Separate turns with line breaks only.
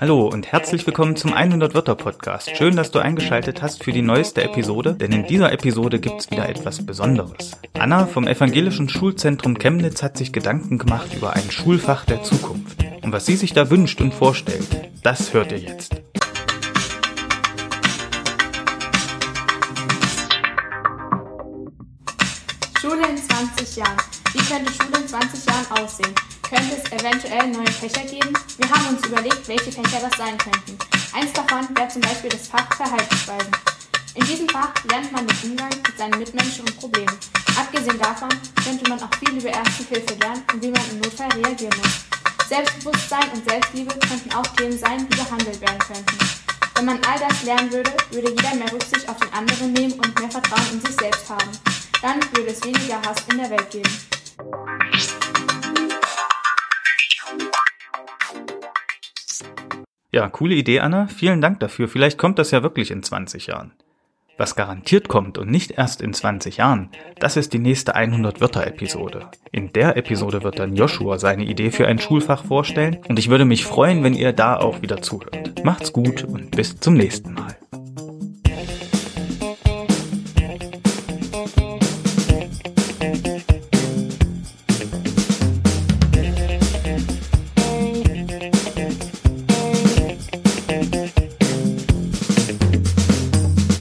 Hallo und herzlich willkommen zum 100 Wörter Podcast. Schön, dass du eingeschaltet hast für die neueste Episode, denn in dieser Episode gibt's wieder etwas Besonderes. Anna vom Evangelischen Schulzentrum Chemnitz hat sich Gedanken gemacht über ein Schulfach der Zukunft. Und was sie sich da wünscht und vorstellt, das hört ihr jetzt.
Schule in 20 Jahren. Wie könnte Schule in 20 Jahren aussehen? Könnte es eventuell neue Fächer geben? Wir haben uns überlegt, welche Fächer das sein könnten. Eins davon wäre zum Beispiel das Fach Verhaltensweisen. In diesem Fach lernt man den Umgang mit seinen Mitmenschen und Problemen. Abgesehen davon könnte man auch viel über Erste Hilfe lernen und wie man im Notfall reagieren muss. Selbstbewusstsein und Selbstliebe könnten auch Themen sein, die behandelt werden könnten. Wenn man all das lernen würde, würde jeder mehr Rücksicht auf den anderen nehmen und mehr Vertrauen in sich selbst haben. Dann würde es weniger Hass in der Welt geben.
Ja, coole Idee, Anna. Vielen Dank dafür. Vielleicht kommt das ja wirklich in 20 Jahren. Was garantiert kommt und nicht erst in 20 Jahren, das ist die nächste 100 Wörter Episode. In der Episode wird dann Joshua seine Idee für ein Schulfach vorstellen und ich würde mich freuen, wenn ihr da auch wieder zuhört. Macht's gut und bis zum nächsten Mal. Thank you.